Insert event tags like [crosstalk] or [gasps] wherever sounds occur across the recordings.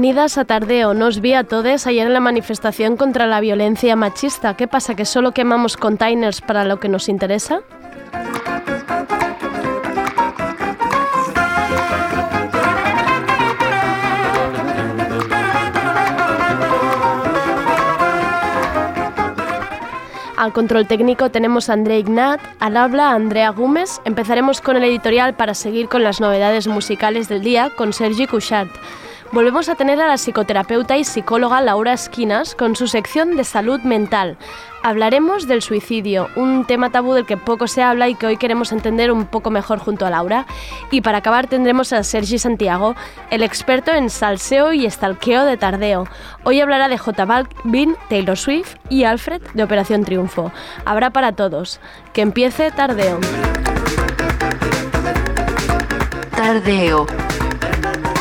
Bienvenidas a Tardeo. Nos vi a todos ayer en la manifestación contra la violencia machista. ¿Qué pasa? ¿Que solo quemamos containers para lo que nos interesa? Al control técnico tenemos a André Ignat, al habla Andrea Gómez. Empezaremos con el editorial para seguir con las novedades musicales del día con Sergi Couchard. Volvemos a tener a la psicoterapeuta y psicóloga Laura Esquinas con su sección de salud mental. Hablaremos del suicidio, un tema tabú del que poco se habla y que hoy queremos entender un poco mejor junto a Laura. Y para acabar tendremos a Sergi Santiago, el experto en salseo y estalqueo de tardeo. Hoy hablará de J Balvin, Taylor Swift y Alfred de Operación Triunfo. Habrá para todos. Que empiece Tardeo. Tardeo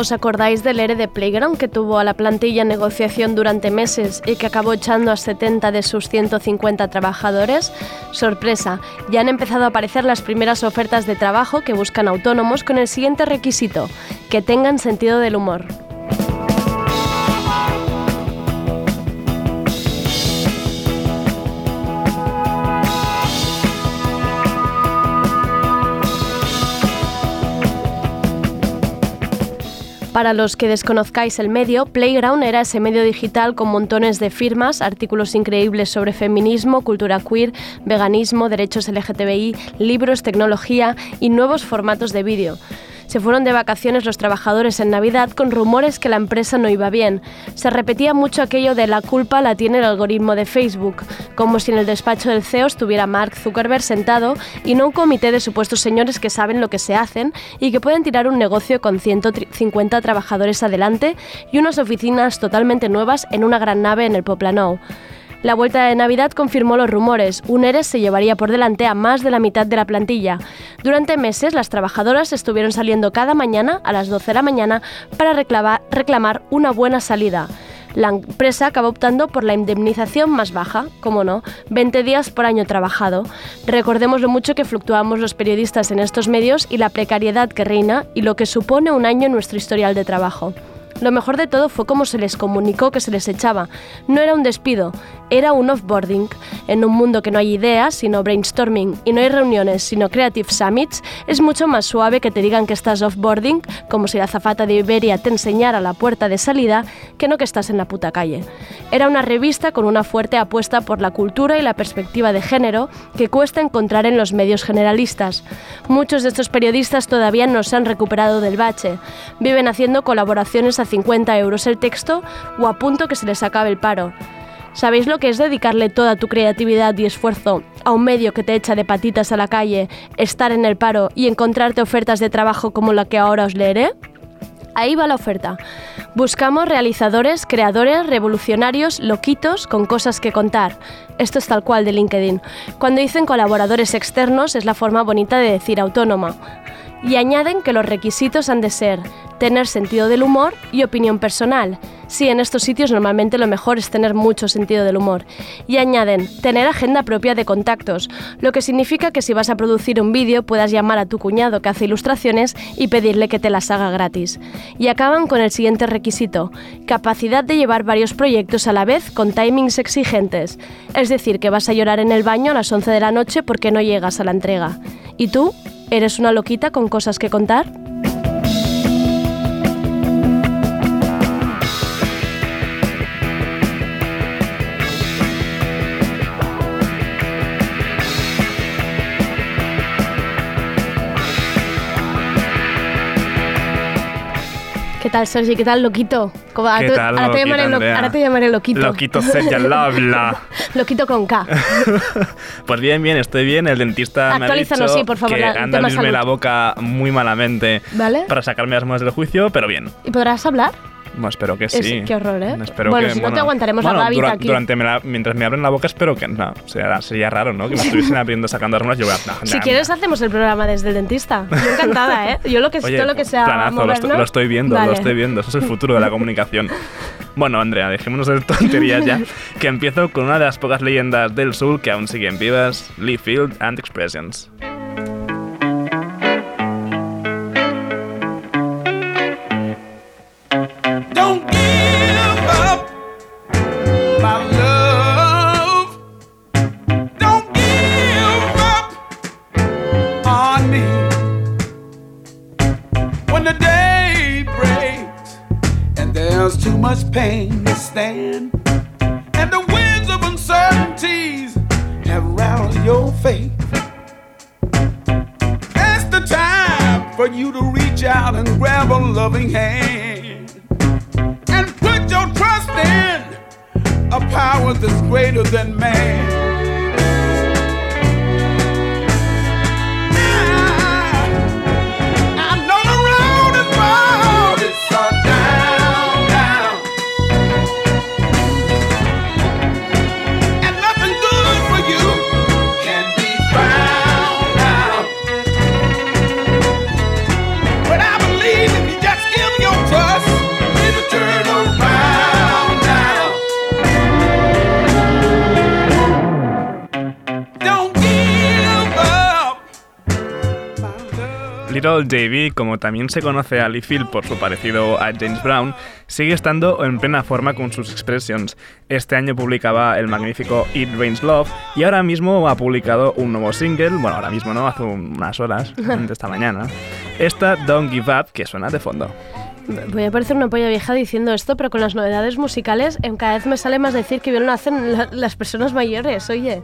¿Os acordáis del ERE de Playground que tuvo a la plantilla en negociación durante meses y que acabó echando a 70 de sus 150 trabajadores? Sorpresa, ya han empezado a aparecer las primeras ofertas de trabajo que buscan autónomos con el siguiente requisito, que tengan sentido del humor. Para los que desconozcáis el medio, Playground era ese medio digital con montones de firmas, artículos increíbles sobre feminismo, cultura queer, veganismo, derechos LGTBI, libros, tecnología y nuevos formatos de vídeo. Se fueron de vacaciones los trabajadores en Navidad con rumores que la empresa no iba bien. Se repetía mucho aquello de la culpa la tiene el algoritmo de Facebook, como si en el despacho del CEO estuviera Mark Zuckerberg sentado y no un comité de supuestos señores que saben lo que se hacen y que pueden tirar un negocio con 150 trabajadores adelante y unas oficinas totalmente nuevas en una gran nave en el Poplano. La vuelta de Navidad confirmó los rumores. Un ERES se llevaría por delante a más de la mitad de la plantilla. Durante meses, las trabajadoras estuvieron saliendo cada mañana a las 12 de la mañana para reclamar una buena salida. La empresa acabó optando por la indemnización más baja, como no, 20 días por año trabajado. Recordemos lo mucho que fluctuamos los periodistas en estos medios y la precariedad que reina y lo que supone un año en nuestro historial de trabajo. Lo mejor de todo fue cómo se les comunicó que se les echaba. No era un despido, era un offboarding. En un mundo que no hay ideas, sino brainstorming, y no hay reuniones, sino creative summits, es mucho más suave que te digan que estás offboarding, como si la zafata de Iberia te enseñara la puerta de salida, que no que estás en la puta calle. Era una revista con una fuerte apuesta por la cultura y la perspectiva de género que cuesta encontrar en los medios generalistas. Muchos de estos periodistas todavía no se han recuperado del bache. Viven haciendo colaboraciones a 50 euros el texto o a punto que se les acabe el paro. ¿Sabéis lo que es dedicarle toda tu creatividad y esfuerzo a un medio que te echa de patitas a la calle, estar en el paro y encontrarte ofertas de trabajo como la que ahora os leeré? Ahí va la oferta. Buscamos realizadores, creadores, revolucionarios, loquitos, con cosas que contar. Esto es tal cual de LinkedIn. Cuando dicen colaboradores externos es la forma bonita de decir autónoma. Y añaden que los requisitos han de ser tener sentido del humor y opinión personal. Sí, en estos sitios normalmente lo mejor es tener mucho sentido del humor. Y añaden, tener agenda propia de contactos, lo que significa que si vas a producir un vídeo puedas llamar a tu cuñado que hace ilustraciones y pedirle que te las haga gratis. Y acaban con el siguiente requisito, capacidad de llevar varios proyectos a la vez con timings exigentes. Es decir, que vas a llorar en el baño a las 11 de la noche porque no llegas a la entrega. ¿Y tú? ¿Eres una loquita con cosas que contar? ¿Qué tal, Sergi? ¿Qué tal, loquito? ¿Cómo- ¿Qué ahora, te- tal, ahora te llamaré lo- ahora te llamaré loquito. Loquito Sergio al habla. [laughs] loquito con K. [laughs] Pues bien, bien, estoy bien. El dentista me ha dicho sí, por favor, que la- anda a la boca muy malamente ¿Vale? para sacarme las manos del juicio, pero bien. ¿Y podrás hablar? Bueno, espero que Es- sí. qué horror, ¿eh? Espero Bueno, que, si no te aguantaremos la bueno, babita dura- aquí. Durante me la- mientras me abren la boca, espero que no. Sería, sería raro, ¿no? Que me estuviesen [laughs] abriendo, sacando muelas. Yo voy a, no, Si quieres hacemos el programa desde el dentista. Yo encantada, ¿eh? Yo lo que Oye, todo lo que sea planazo, lo, estoy, lo estoy viendo, lo estoy viendo. Eso es el futuro de la comunicación. Bueno, Andrea, dejémonos de tonterías ya. Que empiezo con una de las pocas leyendas del sur que aún siguen vivas: Lee Field and Expressions. Little Davy, como también se conoce a Lee Field por su parecido a James Brown, sigue estando en plena forma con sus expressions. Este año publicaba el magnífico It Rains Love y ahora mismo ha publicado un nuevo single, bueno, ahora mismo no, hace unas horas, [laughs] de esta mañana. Esta Don't Give Up, que suena de fondo. Voy a parecer una polla vieja diciendo esto, pero con las novedades musicales em, cada vez me sale más decir que bien lo hacen la- las personas mayores, oye.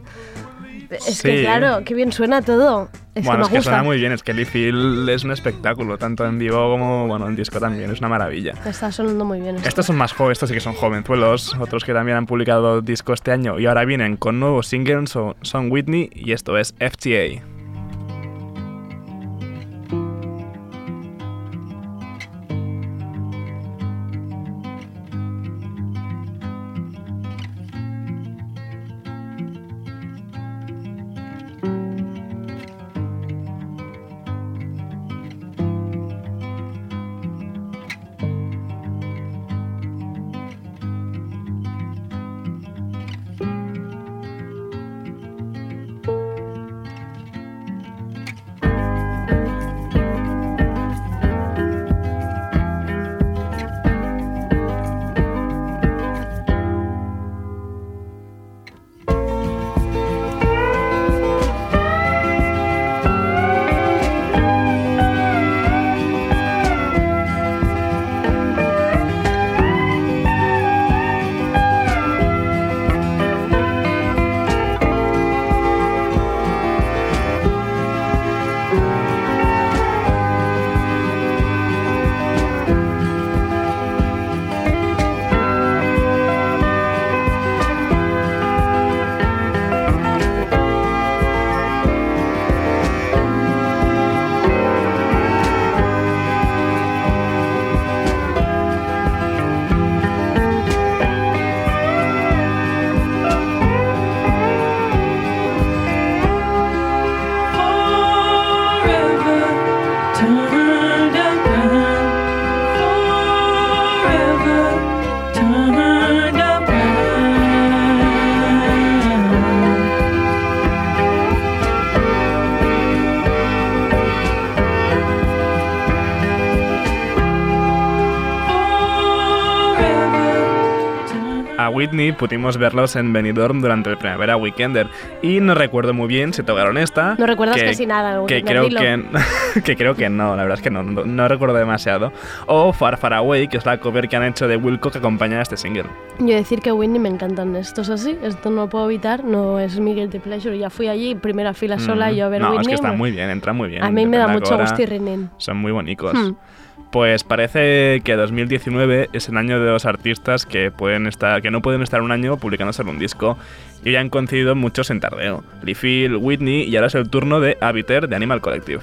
Es que Sí. claro, qué bien suena todo. Es bueno, que es que suena muy bien, es que Lee Field es un espectáculo, tanto en vivo como bueno, en disco también, es una maravilla. Está sonando muy bien. esto. Estos son más jóvenes, estos sí que son jovenzuelos, otros que también han publicado disco este año y ahora vienen con nuevos singles, son, son Whitney y esto es FTA. Pudimos verlos en Benidorm durante el Primavera Weekender y no recuerdo muy bien si tocaron esta. No recuerdas casi nada, que creo que, [laughs] que creo que no, la verdad es que no, no, no recuerdo demasiado. O Far Far Away, que es la cover que han hecho de Wilco que acompaña a este single. Yo decir que Whitney me encantan estos así, esto no lo puedo evitar, no es mi guilty pleasure. Ya fui allí, primera fila sola, Mm. y yo a ver no, Whitney. es que está muy bien, entra muy bien. A mí me da mucho gusto y. Son muy bonitos. Hmm. Pues parece que 2019 es el año de los artistas que pueden estar, que no pueden estar un año publicando solo un disco. Y ya han coincidido muchos en tardeo. Lee Whitney y ahora es el turno de Habiter de Animal Collective.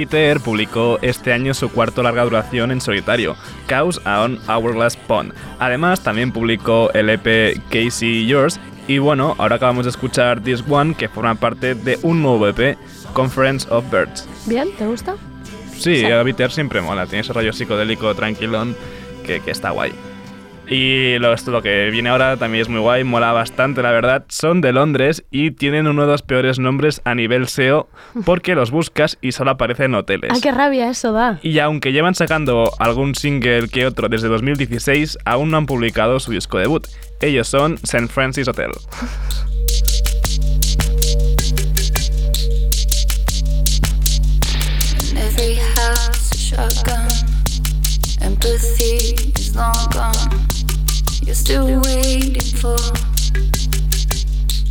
Habiter publicó este año su cuarto larga duración en solitario, Chaos on Hourglass Pond. Además, también publicó el EP Casey Yours. Y bueno, ahora acabamos de escuchar This One, que forma parte de un nuevo EP, Conference of Birds. ¿Bien? ¿Te gusta? Sí, Habiter siempre mola, tiene ese rollo psicodélico tranquilón que, que está guay. Y lo, esto, lo que viene ahora también es muy guay, mola bastante, la verdad. Son de Londres y tienen uno de los peores nombres a nivel SEO porque los buscas y solo aparecen hoteles. ¡Ay, qué rabia eso da! Y aunque llevan sacando algún single que otro desde 2016, aún no han publicado su disco debut. Ellos son St. Francis Hotel. Empathy is long gone. You're still waiting for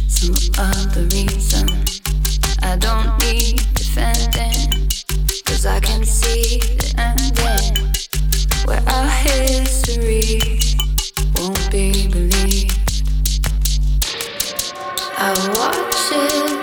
some other reason. I don't need defending, cause I can see the ending. Where our history won't be believed. I watch it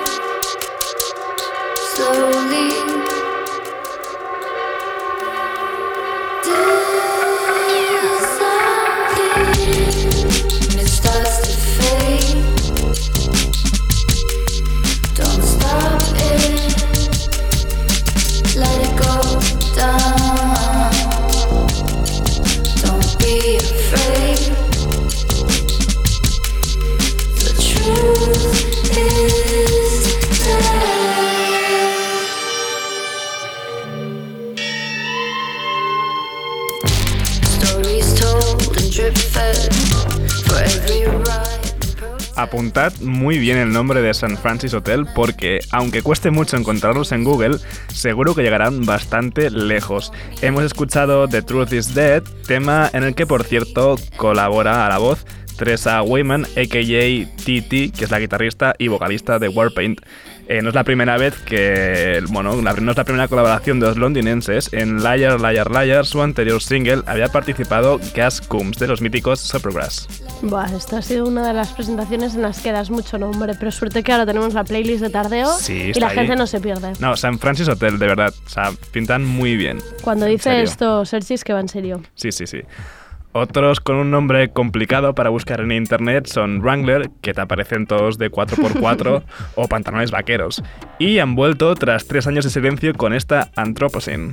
Apuntad muy bien el nombre de St. Francis Hotel porque, aunque cueste mucho encontrarlos en Google, seguro que llegarán bastante lejos. Hemos escuchado The Truth is Dead, tema en el que, por cierto, colabora a la voz Teresa Wayman, a.k.a. TT, que es la guitarrista y vocalista de Warpaint. Eh, no es la primera vez que, bueno, la- no es la primera colaboración de los londinenses. En Liar, Liar, Liar, su anterior single, había participado Gas Coombs de los míticos Supergrass. Buah, esta ha sido una de las presentaciones en las que das mucho nombre, pero suerte que ahora tenemos la playlist de tardeo Sí, y la ahí. gente no se pierde. No, San Francis Hotel, de verdad. O sea, pintan muy bien. Cuando dice esto, Sergis, que va en serio. Sí, sí, sí. Otros con un nombre complicado para buscar en internet son Wrangler, que te aparecen todos de 4x4, [laughs] o pantalones vaqueros. Y han vuelto tras tres años de silencio con esta Anthropocene.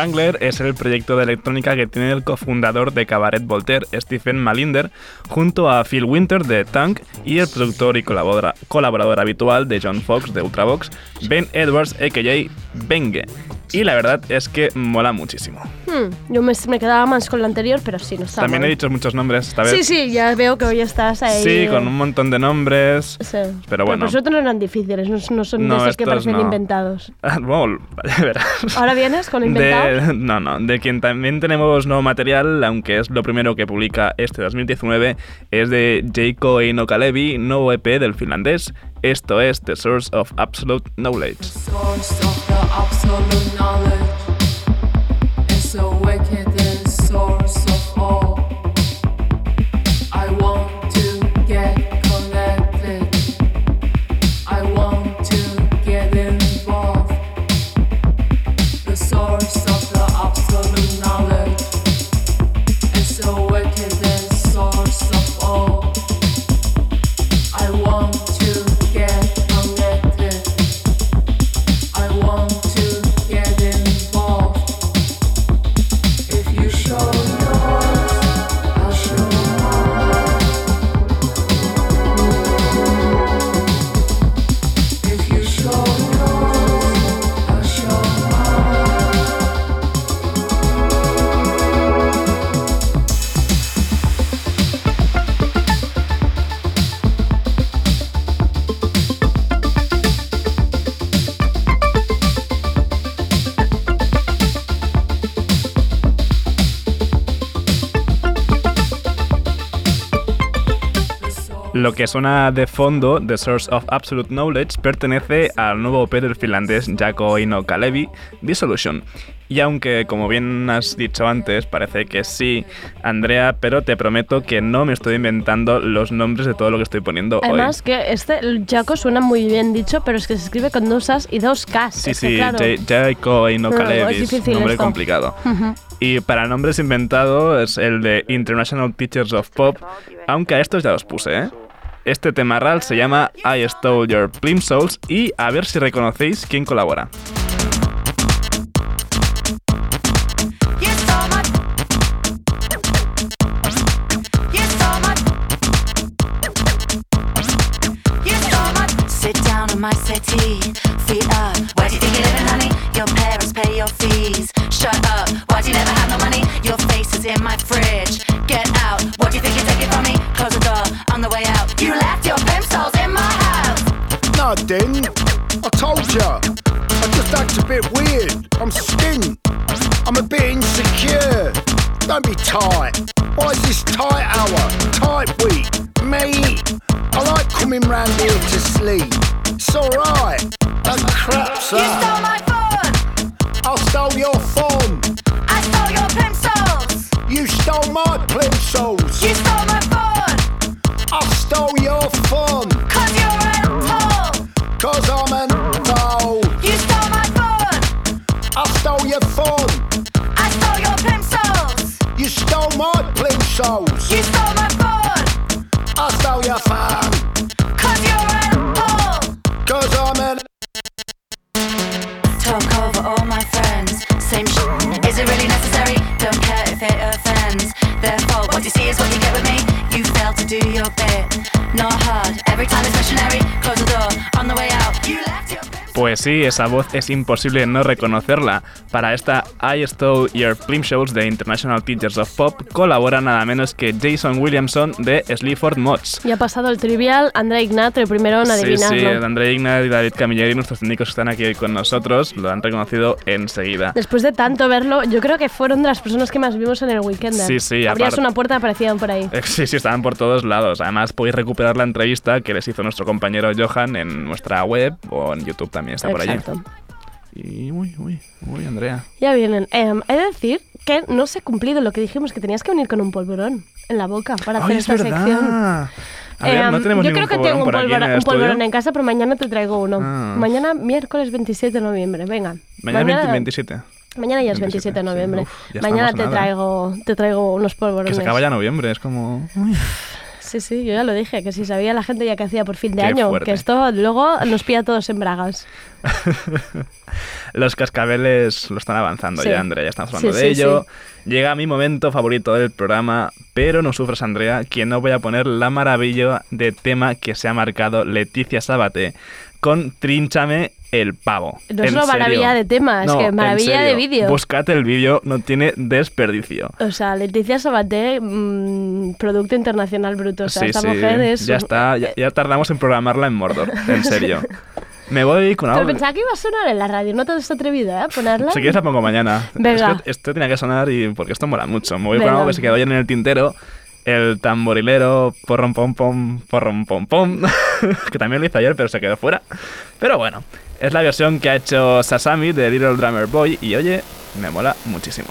Wrangler es el proyecto de electrónica que tiene el cofundador de Cabaret Voltaire, Stephen Malinder, junto a Phil Winter de Tank y el productor y colabora- colaborador habitual de John Fox de Ultravox, Ben Edwards, a.k.a. Benge. Y la verdad es que mola muchísimo. Hmm, yo me, me quedaba más con lo anterior, pero sí, no está También he dicho muchos nombres esta vez. Sí, sí, ya veo que hoy estás ahí. Sí, con un montón de nombres. sí. Pero bueno. por suerte no eran difíciles, no, no son No, de esos que parecen no. inventados. [laughs] Ah, bueno, ya verás. ¿Ahora vienes con inventados? No, no, de quien también tenemos nuevo material, aunque es lo primero que publica este 2019, es de Jaco Eino Kalevi, nuevo EP del finlandés. Esto es The Source of Absolute Knowledge. Lo que suena de fondo, The Source of Absolute Knowledge, pertenece al nuevo EP del finlandés Jaco Eino Kalevi, Dissolution. Y aunque, como bien has dicho antes, parece que sí, Andrea, pero te prometo que no me estoy inventando los nombres de todo lo que estoy poniendo Además hoy. que este Jaco suena muy bien dicho, pero es que se escribe con dos As y dos Ks. Sí, sí, claro, Jaco Eino Claro, Kalevi, es es difícil nombre esto. complicado. Y para nombres inventados es el de International Teachers of Pop, aunque a estos ya los puse, ¿eh? Este tema real se llama I Stole Your Plimsolls y a ver si reconocéis quién colabora. No, I told ya, I just act a bit weird. I'm skint. I'm a bit insecure. Don't be tight. Why is this tight hour? Tight week. Me. I like coming round here to sleep. It's alright. That crap's You plimsolls. You stole my phone. I stole your fun. Pues sí, esa voz es imposible no reconocerla. Para esta I Stole Your Shows de International Teachers of Pop colabora nada menos que Jason Williamson de Sleaford Mods. Y ha pasado el trivial André Ignat, el primero en Sí, sí, adivinarlo. André Ignat y David Camilleri, nuestros técnicos que están aquí hoy con nosotros, lo han reconocido enseguida. Después de tanto verlo, yo creo que fueron de las personas que más vimos en el weekend. Sí, sí, Abrías una puerta y aparecían por ahí. Eh, [laughs] Sí, sí, estaban por todos lados. Además, podéis recuperar la entrevista que les hizo nuestro compañero Johan en nuestra web o en YouTube también está por allí. Exacto. Y uy, uy, uy, Andrea. Ya vienen. Em, he de decir que no se ha cumplido lo que dijimos, que tenías que venir con un polvorón en la boca para hacer ¡Ay, es esta verdad! sección. A ver, no Em, tenemos yo creo que tengo un en polvorón, el un polvorón en casa, pero mañana te traigo uno. Ah. Mañana, miércoles 27 de noviembre. Venga. Mañana, 20 27. Mañana ya es 27, 27 de sí. noviembre. Uf, ya Mañana te nada. traigo, te traigo unos polvorones. Que se acaba ya noviembre, es como... uy. Sí, sí, yo ya lo dije, que si sabía la gente ya que hacía por fin de Qué año, fuerte. que esto luego nos pilla a todos en bragas. [laughs] Los cascabeles lo están avanzando Sí. ya, Andrea, ya estamos hablando Sí, de sí, ello. Llega mi momento favorito del programa, pero no sufras, Andrea, que no voy a poner la maravilla de tema que se ha marcado Leticia Sabate con Trínchame el pavo. No es una maravilla de tema, es No, que maravilla de vídeo. Buscad el vídeo, no tiene desperdicio. O sea, Leticia Sabaté, mm, producto internacional bruto. O sea, sí, esta sí, mujer es... ya está, ya, ya tardamos en programarla en Mordor, en serio. [laughs] Me voy con Pero algo... pensaba que iba a sonar en la radio, no te has atrevido, ¿eh? a ponerla. Si quieres la pongo mañana. Venga. Es que esto tenía que sonar y porque esto mola mucho. Me voy Venga. con algo que se quedó ayer en el tintero. El tamborilero, porrom pom pom, porrom pom pom. [laughs] que también lo hice ayer, pero se quedó fuera. Pero bueno, es la versión que ha hecho Sasami de Little Drummer Boy. Y oye, me mola muchísimo.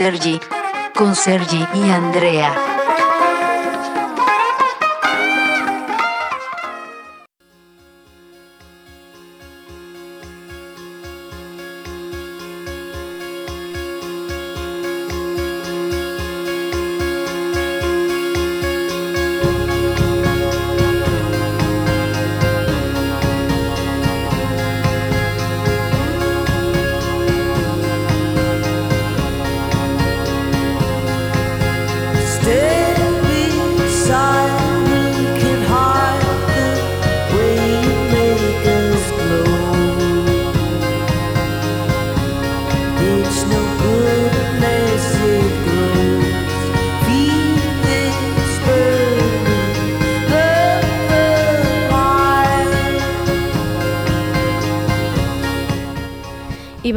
Sergi. Con Sergi y Andrea.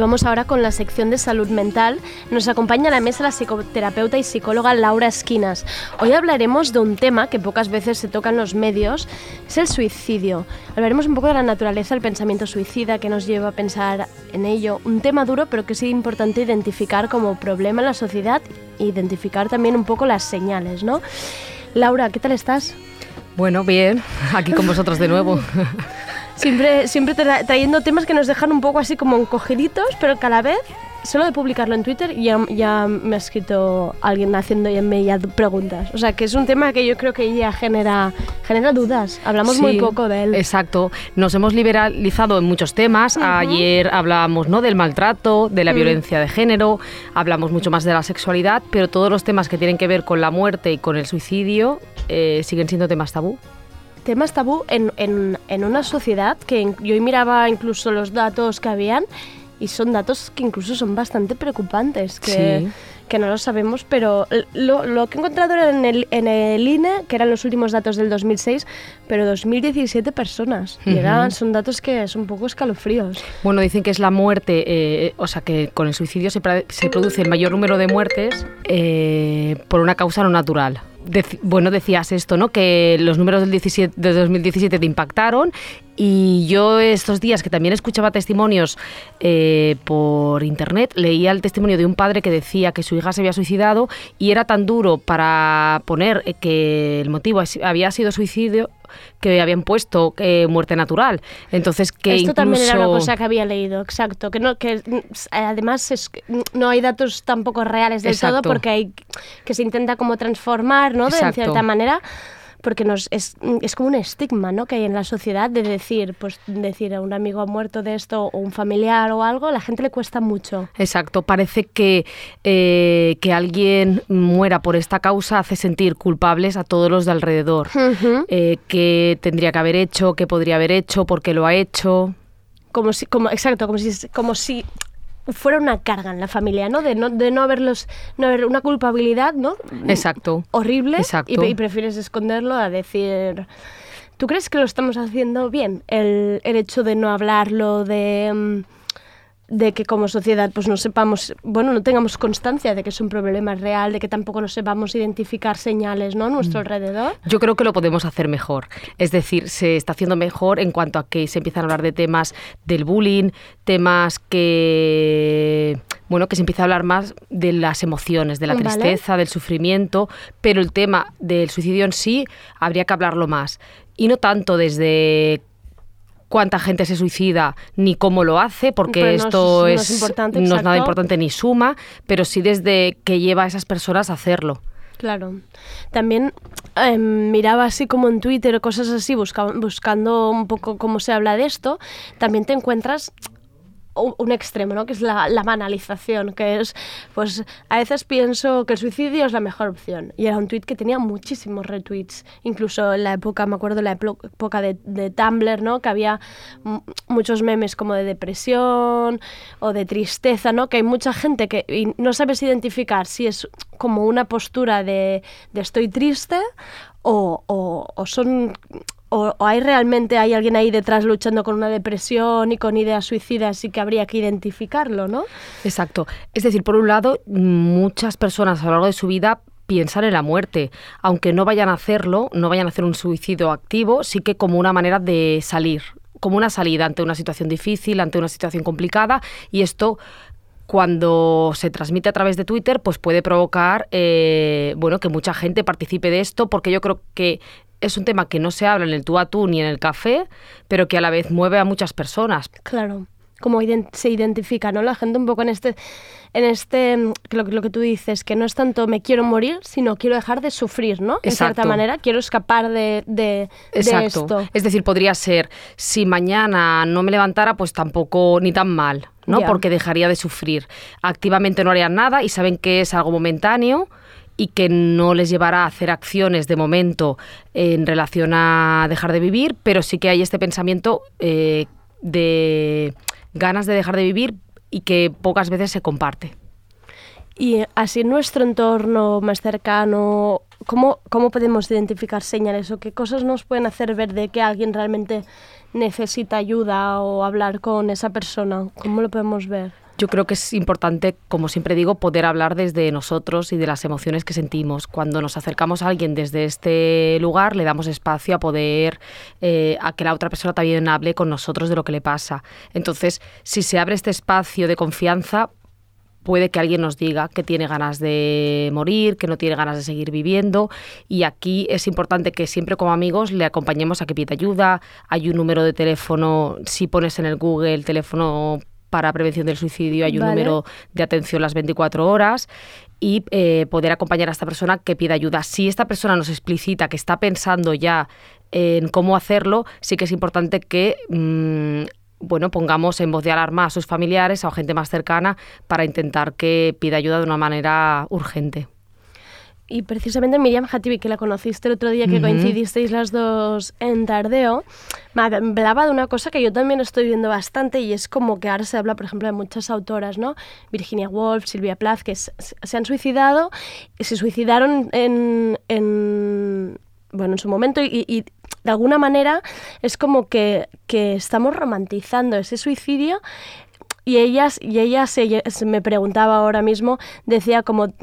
Vamos ahora con la sección de salud mental. Nos acompaña a la mesa la psicoterapeuta y psicóloga Laura Esquinas. Hoy hablaremos de un tema que pocas veces se toca en los medios, es el suicidio. Hablaremos un poco de la naturaleza del pensamiento suicida que nos lleva a pensar en ello. Un tema duro, pero que sí importante identificar como problema en la sociedad e identificar también un poco las señales, ¿no? Laura, ¿qué tal estás? Bueno, bien, aquí con vosotros de nuevo. [laughs] Siempre, siempre tra- trayendo temas que nos dejan un poco así como encogiditos, pero que a la vez, solo de publicarlo en Twitter, ya, ya me ha escrito alguien haciéndome ya preguntas. O sea, que es un tema que yo creo que ya genera, genera dudas. Hablamos muy poco de él. Exacto. Nos hemos liberalizado en muchos temas. Ayer hablábamos ¿no? del maltrato, de la Mm. violencia de género, hablamos mucho más de la sexualidad, pero todos los temas que tienen que ver con la muerte y con el suicidio eh, siguen siendo temas tabú. Temas tabú en, en, en una sociedad que yo miraba incluso los datos que habían y son datos que incluso son bastante preocupantes, que, Sí. que no lo sabemos, pero lo, lo que he encontrado era en el, en el INE, que eran los últimos datos del 2006, pero 2017 personas. Y eran, Ujú. son datos que son un poco escalofríos. Bueno, dicen que es la muerte, eh, o sea, que con el suicidio se, se produce el mayor número de muertes eh, por una causa no natural. Bueno, decías esto, ¿no? Que los números del 17, de 2017 te impactaron y yo estos días que también escuchaba testimonios eh, por internet, leía el testimonio de un padre que decía que su hija se había suicidado y era tan duro para poner eh, que el motivo había sido suicidio que habían puesto eh, muerte natural. Entonces que Esto también era una incluso- cosa que había leído, exacto. Que no, que mm, además es mm, no hay datos tampoco reales del todo Exacto. porque hay que se intenta como transformar, ¿no? De en cierta manera. Porque nos, es, es como un estigma ¿no? que hay en la sociedad de decir, pues decir a un amigo ha muerto de esto o un familiar o algo, a la gente le cuesta mucho. Exacto, parece que, eh, que alguien muera por esta causa hace sentir culpables a todos los de alrededor. Eh, ¿Qué tendría que haber hecho? ¿Qué podría haber hecho? ¿Por qué lo ha hecho? Como si, como, exacto, como si, como si fuera una carga en la familia, ¿no? De no, de no haberlos, no haber una culpabilidad, ¿no? Exacto. horrible Exacto. Y, y prefieres esconderlo a decir... ¿Tú crees que lo estamos haciendo bien? El, el hecho de no hablarlo, de, mm, de que como sociedad pues no sepamos, bueno, no tengamos constancia de que es un problema real, de que tampoco nos sepamos identificar señales ¿no? a nuestro alrededor. Yo creo que lo podemos hacer mejor. Es decir, se está haciendo mejor en cuanto a que se empiezan a hablar de temas del bullying, temas que bueno, que se empieza a hablar más de las emociones, de la Vale. tristeza, del sufrimiento, pero el tema del suicidio en sí habría que hablarlo más. Y no tanto desde cuánta gente se suicida ni cómo lo hace, porque Pues no esto es- no es, importante, no es nada importante ni suma, pero sí desde que lleva a esas personas a hacerlo. Claro. También em, miraba así como en Twitter o cosas así, busca- buscando un poco cómo se habla de esto, también te encuentras un extremo, ¿no? Que es la, la banalización, que es, pues, a veces pienso que el suicidio es la mejor opción. Y era un tweet que tenía muchísimos retweets, incluso en la época, me acuerdo, la eplo- época de, Tumblr, ¿no? Que había muchos memes como de depresión o de tristeza, ¿no? Que hay mucha gente que y no sabes identificar si es como una postura de, estoy triste o- o son o, hay realmente hay alguien ahí detrás luchando con una depresión y con ideas suicidas y que habría que identificarlo, ¿no? Exacto. Es decir, por un lado, muchas personas a lo largo de su vida piensan en la muerte, aunque no vayan a hacerlo, no vayan a hacer un suicidio activo, sí que como una manera de salir, como una salida ante una situación difícil, ante una situación complicada, y esto cuando se transmite a través de Twitter, pues puede provocar eh, bueno, que mucha gente participe de esto, porque yo creo que es un tema que no se habla en el tú a tú ni en el café, pero que a la vez mueve a muchas personas. Claro. Como ident- se identifica, ¿no? La gente un poco en este, en este, lo, que- lo que tú dices, que no es tanto me quiero morir, sino quiero dejar de sufrir, ¿no? En cierta Exacto. manera, quiero escapar de, de, de Exacto. esto. Es decir, podría ser, si mañana no me levantara, pues tampoco ni tan mal, ¿no? Porque dejaría de sufrir. Activamente no harían nada y saben que es algo momentáneo y que no les llevará a hacer acciones de momento en relación a dejar de vivir, pero sí que hay este pensamiento eh, de ganas de dejar de vivir y que pocas veces se comparte. Y así en nuestro entorno más cercano, ¿cómo, ¿cómo podemos identificar señales o qué cosas nos pueden hacer ver de que alguien realmente necesita ayuda o hablar con esa persona? ¿Cómo lo podemos ver? Yo creo que es importante, como siempre digo, poder hablar desde nosotros y de las emociones que sentimos. Cuando nos acercamos a alguien desde este lugar, le damos espacio a poder, eh, a que la otra persona también hable con nosotros de lo que le pasa. Entonces, si se abre este espacio de confianza, puede que alguien nos diga que tiene ganas de morir, que no tiene ganas de seguir viviendo. Y aquí es importante que siempre como amigos le acompañemos a que pida ayuda. Hay un número de teléfono, si pones en el Google el teléfono para prevención del suicidio, hay un Vale. número de atención las 24 horas y eh, poder acompañar a esta persona que pida ayuda. Si esta persona nos explicita que está pensando ya en cómo hacerlo, sí que es importante que mm, bueno, pongamos en voz de alarma a sus familiares o a gente más cercana para intentar que pida ayuda de una manera urgente. Y precisamente Miriam Hatibi, que la conociste el otro día, que Ujú. coincidisteis las dos en Tardeo, me hablaba de una cosa que yo también estoy viendo bastante y es como que ahora se habla, por ejemplo, de muchas autoras, ¿no? Virginia Woolf, Silvia Plath, que se han suicidado, se suicidaron en, en- bueno, en su momento y, y de alguna manera es como que, que estamos romantizando ese suicidio y ellas, y ella se, se me preguntaba ahora mismo, decía como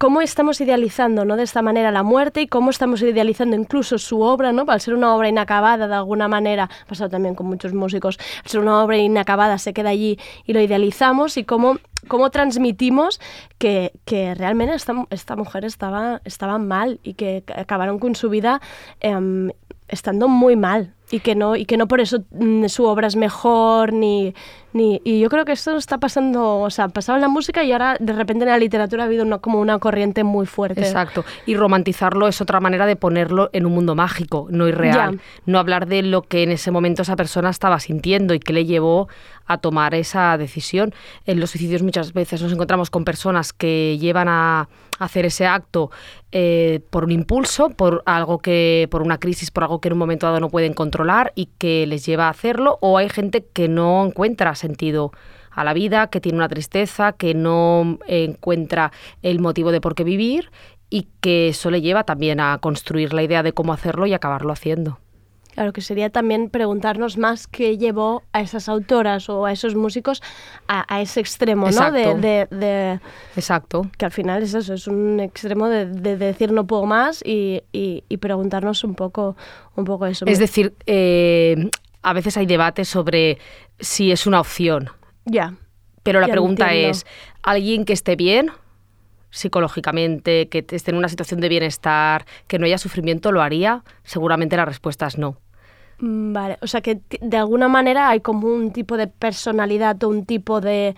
cómo estamos idealizando ¿no? de esta manera la muerte y cómo estamos idealizando incluso su obra, ¿no? al ser una obra inacabada de alguna manera, ha pasado también con muchos músicos, al ser una obra inacabada se queda allí y lo idealizamos y cómo, cómo transmitimos que, que realmente esta, esta mujer estaba, estaba mal y que acabaron con su vida em, estando muy mal y que no y que no por eso mm, su obra es mejor ni ni y yo creo que esto está pasando o sea pasaba en la música y ahora de repente en la literatura ha habido una, como una corriente muy fuerte Exacto. Y romantizarlo es otra manera de ponerlo en un mundo mágico, no irreal. No hablar de lo que en ese momento esa persona estaba sintiendo y que le llevó a tomar esa decisión. En los suicidios muchas veces nos encontramos con personas que llevan a hacer ese acto eh, por un impulso, por algo que, por una crisis, por algo que en un momento dado no pueden controlar y que les lleva a hacerlo. O hay gente que no encuentra sentido a la vida, que tiene una tristeza, que no encuentra el motivo de por qué vivir y que eso le lleva también a construir la idea de cómo hacerlo y acabarlo haciendo. Claro que sería también preguntarnos más qué llevó a esas autoras o a esos músicos a, a ese extremo, ¿no? De, Exacto. de- de- Exacto. que al final es eso, es un extremo de, de decir no puedo más y, y- y preguntarnos un poco, un poco eso. Es decir, eh, a veces hay debates sobre si es una opción, ya. pero la Ya pregunta es, ¿alguien que esté bien psicológicamente, que esté en una situación de bienestar, que no haya sufrimiento, lo haría? Seguramente la respuesta es no. Mm, Vale, o sea que de alguna manera hay como un tipo de personalidad o un tipo de,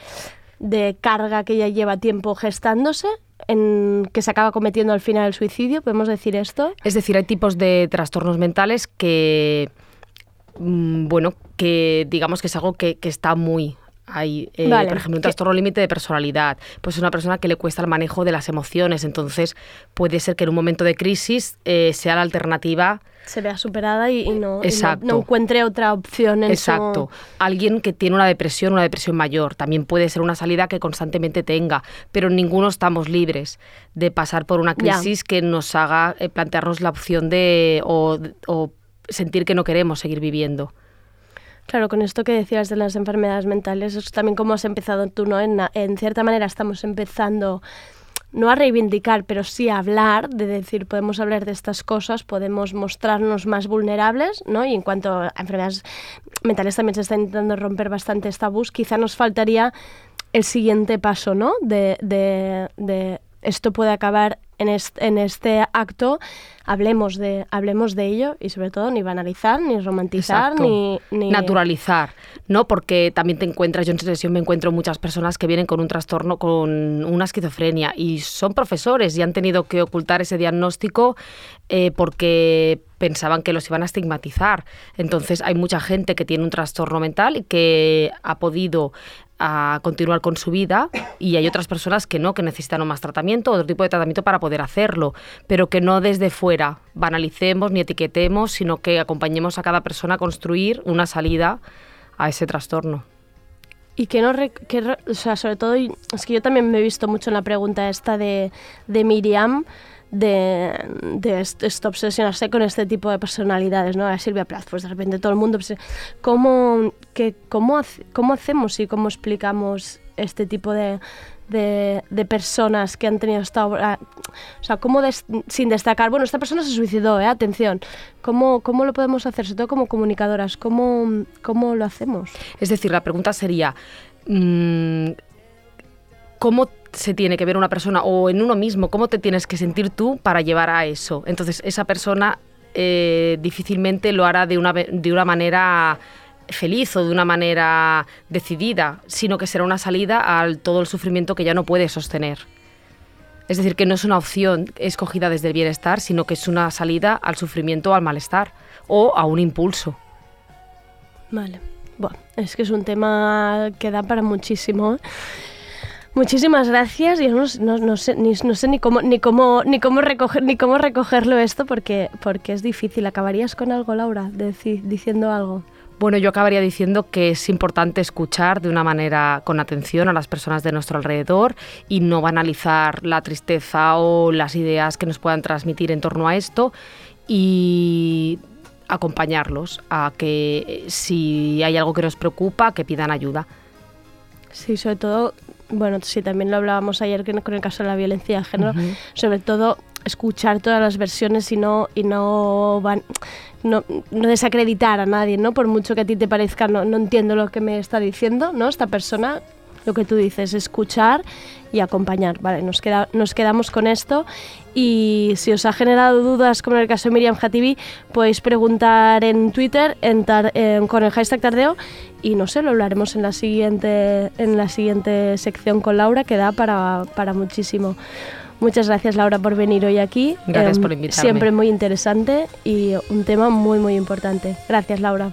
de carga que ya lleva tiempo gestándose, en, que se acaba cometiendo al final el suicidio, ¿podemos decir esto? Es decir, hay tipos de trastornos mentales que, bueno, que digamos que es algo que, que está muy ahí. Eh, Vale, Por ejemplo, un trastorno límite de personalidad. Pues es una persona que le cuesta el manejo de las emociones. Entonces, puede ser que en un momento de crisis eh, sea la alternativa. Se vea superada y, y no, y no- encuentre otra opción en Exacto. Alguien que tiene una depresión, una depresión mayor, también puede ser una salida que constantemente tenga, pero ninguno estamos libres de pasar por una Ya. crisis que nos haga eh, plantearnos la opción de o, o sentir que no queremos seguir viviendo. Claro, con esto que decías de las enfermedades mentales, es también como has empezado tú, ¿no? En, en cierta manera estamos empezando no a reivindicar, pero sí a hablar, de decir, podemos hablar de estas cosas, podemos mostrarnos más vulnerables, ¿no? Y en cuanto a enfermedades mentales también se está intentando romper bastantes tabús, quizá nos faltaría el siguiente paso, ¿no? De, de- de esto puede acabar en este, en este acto, hablemos de, hablemos de ello y sobre todo ni banalizar, ni romantizar, ni... naturalizar, ¿no? Porque también te encuentras, yo en sesión me encuentro muchas personas que vienen con un trastorno, con una esquizofrenia y son profesores y han tenido que ocultar ese diagnóstico eh, porque pensaban que los iban a estigmatizar. Entonces hay mucha gente que tiene un trastorno mental y que ha podido a continuar con su vida y hay otras personas que no, que necesitan más tratamiento, otro tipo de tratamiento para poder hacerlo, pero que no desde fuera banalicemos ni etiquetemos, sino que acompañemos a cada persona a construir una salida a ese trastorno. Y que no, que o sea, sobre todo, es que yo también me he visto mucho en la pregunta esta de, de Miriam, de, de est- esto, obsesionarse con este tipo de personalidades, ¿no? A Silvia Plath, pues de repente todo el mundo... ¿Cómo, que, cómo, cómo hacemos y cómo explicamos este tipo de, de, de personas que han tenido esta obra? O sea, ¿cómo des- sin destacar? Bueno, esta persona se suicidó, ¿eh? Atención. ¿Cómo, ¿Cómo lo podemos hacer, sobre todo como comunicadoras? ¿Cómo, cómo lo hacemos? Es decir, la pregunta sería, mm, ¿cómo se tiene que ver una persona o en uno mismo? ¿Cómo te tienes que sentir tú para llevar a eso? Entonces, esa persona eh, difícilmente lo hará de una, de una manera feliz o de una manera decidida, sino que será una salida al todo el sufrimiento que ya no puede sostener. Es decir, que no es una opción escogida desde el bienestar, sino que es una salida al sufrimiento al malestar o a un impulso. Vale. Bueno, es que es un tema que da para muchísimo. ¿eh? Muchísimas gracias. Yo no, no- no sé, ni, no sé ni cómo ni cómo ni cómo recoger ni cómo recogerlo esto porque porque es difícil. ¿Acabarías con algo, Laura, Deci- diciendo algo? Bueno, yo acabaría diciendo que es importante escuchar de una manera con atención a las personas de nuestro alrededor y no banalizar la tristeza o las ideas que nos puedan transmitir en torno a esto y acompañarlos a que eh, si hay algo que nos preocupa, que pidan ayuda. Sí, sobre todo, bueno, sí, también lo hablábamos ayer con el caso de la violencia de género, sobre todo escuchar todas las versiones y no y no van no, no desacreditar a nadie, ¿no? Por mucho que a ti te parezca no, no entiendo lo que me está diciendo, ¿no? Esta persona lo que tú dices, escuchar y acompañar. Vale, nos, queda, nos quedamos con esto y si os ha generado dudas, como en el caso de Miriam Hatibi, podéis preguntar en Twitter en tar- en- con el hashtag tardeo y no sé, lo hablaremos en la siguiente, en la siguiente sección con Laura que da para, para muchísimo. Muchas gracias Laura por venir hoy aquí. Gracias Em, por invitarme. Siempre muy interesante y un tema muy muy importante. Gracias Laura.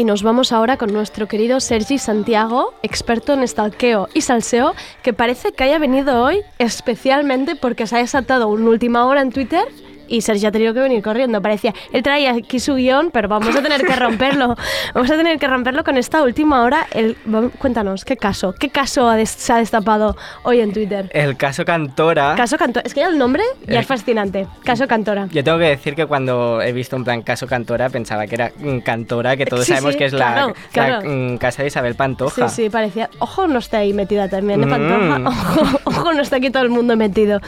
Y nos vamos ahora con nuestro querido Sergi Santiago, experto en estalqueo y salseo, que parece que haya venido hoy especialmente porque se ha desatado una última hora en Twitter y Sergi ha tenido que venir corriendo. Parecía, él traía aquí su guion, pero vamos a tener que romperlo. [laughs] Vamos a tener que romperlo con esta última hora. El, cuéntanos, ¿qué caso? ¿Qué caso ha des- se ha destapado hoy en Twitter? El caso Cantora. Caso Cantora. Es que ya el nombre ya es fascinante. Caso Cantora. Yo tengo que decir que cuando he visto un plan caso Cantora pensaba que era mm, Cantora, que todos Sí, sabemos sí, que es la, claro, la, mm, casa de Isabel Pantoja. Sí, sí, parecía. Ojo, no está ahí metida también, ¿eh, Mm. Pantoja? [laughs] Ojo, ojo, no está aquí todo el mundo metido.